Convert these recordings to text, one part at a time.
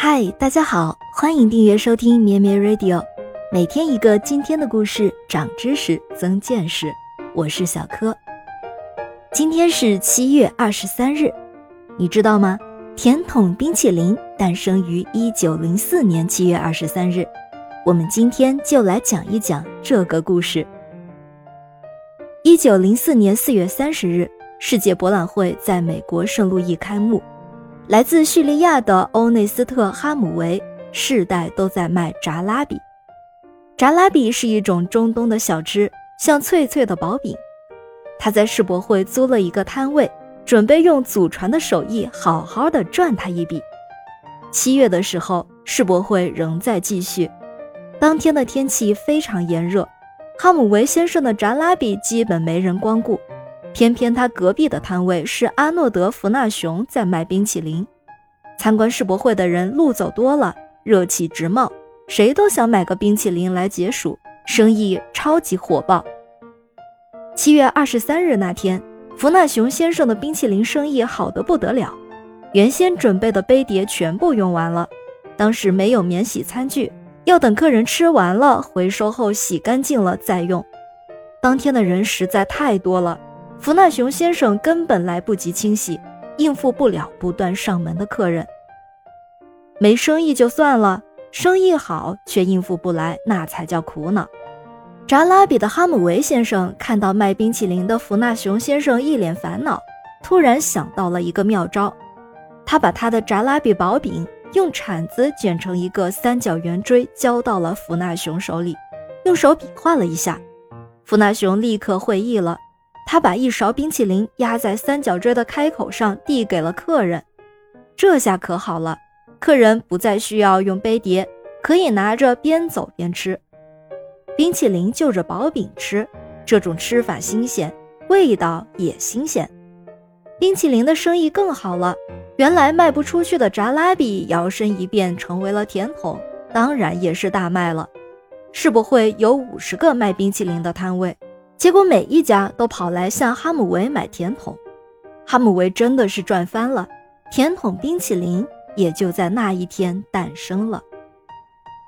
嗨，大家好，欢迎订阅收听咩咩 Radio，每天一个今天的故事，长知识，增见识。我是小柯。今天是七月二十三日，你知道吗？甜筒冰淇淋诞生于一九零四年七月二十三日。我们今天就来讲一讲这个故事。一九零四年四月三十日，世界博览会在美国圣路易开幕。来自叙利亚的欧内斯特·哈姆维世代都在卖炸拉比。炸拉比是一种中东的小吃，像脆脆的薄饼。他在世博会租了一个摊位，准备用祖传的手艺好好的赚他一笔。七月的时候，世博会仍在继续。当天的天气非常炎热，哈姆维先生的炸拉比基本没人光顾。偏偏他隔壁的摊位是阿诺德·弗纳熊在卖冰淇淋，参观世博会的人路走多了，热气直冒，谁都想买个冰淇淋来解暑，生意超级火爆。七月二十三日那天，弗纳熊先生的冰淇淋生意好得不得了，原先准备的杯碟全部用完了，当时没有免洗餐具，要等客人吃完了回收后洗干净了再用。当天的人实在太多了。弗纳雄先生根本来不及清洗，应付不了不断上门的客人。没生意就算了，生意好却应付不来，那才叫苦恼。扎拉比的哈姆维先生看到卖冰淇淋的弗纳雄先生一脸烦恼，突然想到了一个妙招。他把他的扎拉比薄饼用铲子卷成一个三角圆锥，交到了弗纳雄手里，用手比划了一下，弗纳雄立刻会意了。他把一勺冰淇淋压在三角锥的开口上，递给了客人。这下可好了，客人不再需要用杯碟，可以拿着边走边吃。冰淇淋就着薄饼吃，这种吃法新鲜，味道也新鲜。冰淇淋的生意更好了。原来卖不出去的炸拉比摇身一变成为了甜筒，当然也是大卖了。世博会有五十个卖冰淇淋的摊位。结果每一家都跑来向哈姆维买甜筒，哈姆维真的是赚翻了，甜筒冰淇淋也就在那一天诞生了。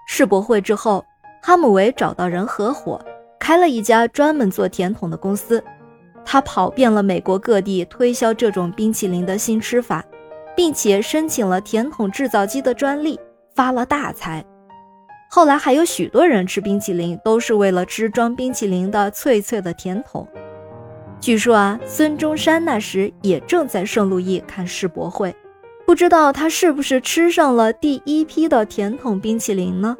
世博会之后，哈姆维找到人合伙，开了一家专门做甜筒的公司。他跑遍了美国各地推销这种冰淇淋的新吃法，并且申请了甜筒制造机的专利，发了大财。后来还有许多人吃冰淇淋，都是为了吃装冰淇淋的脆脆的甜筒。据说啊，孙中山那时也正在圣路易看世博会，不知道他是不是吃上了第一批的甜筒冰淇淋呢？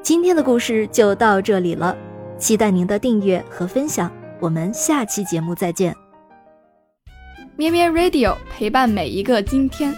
今天的故事就到这里了，期待您的订阅和分享，我们下期节目再见。咩咩 Radio 陪伴每一个今天。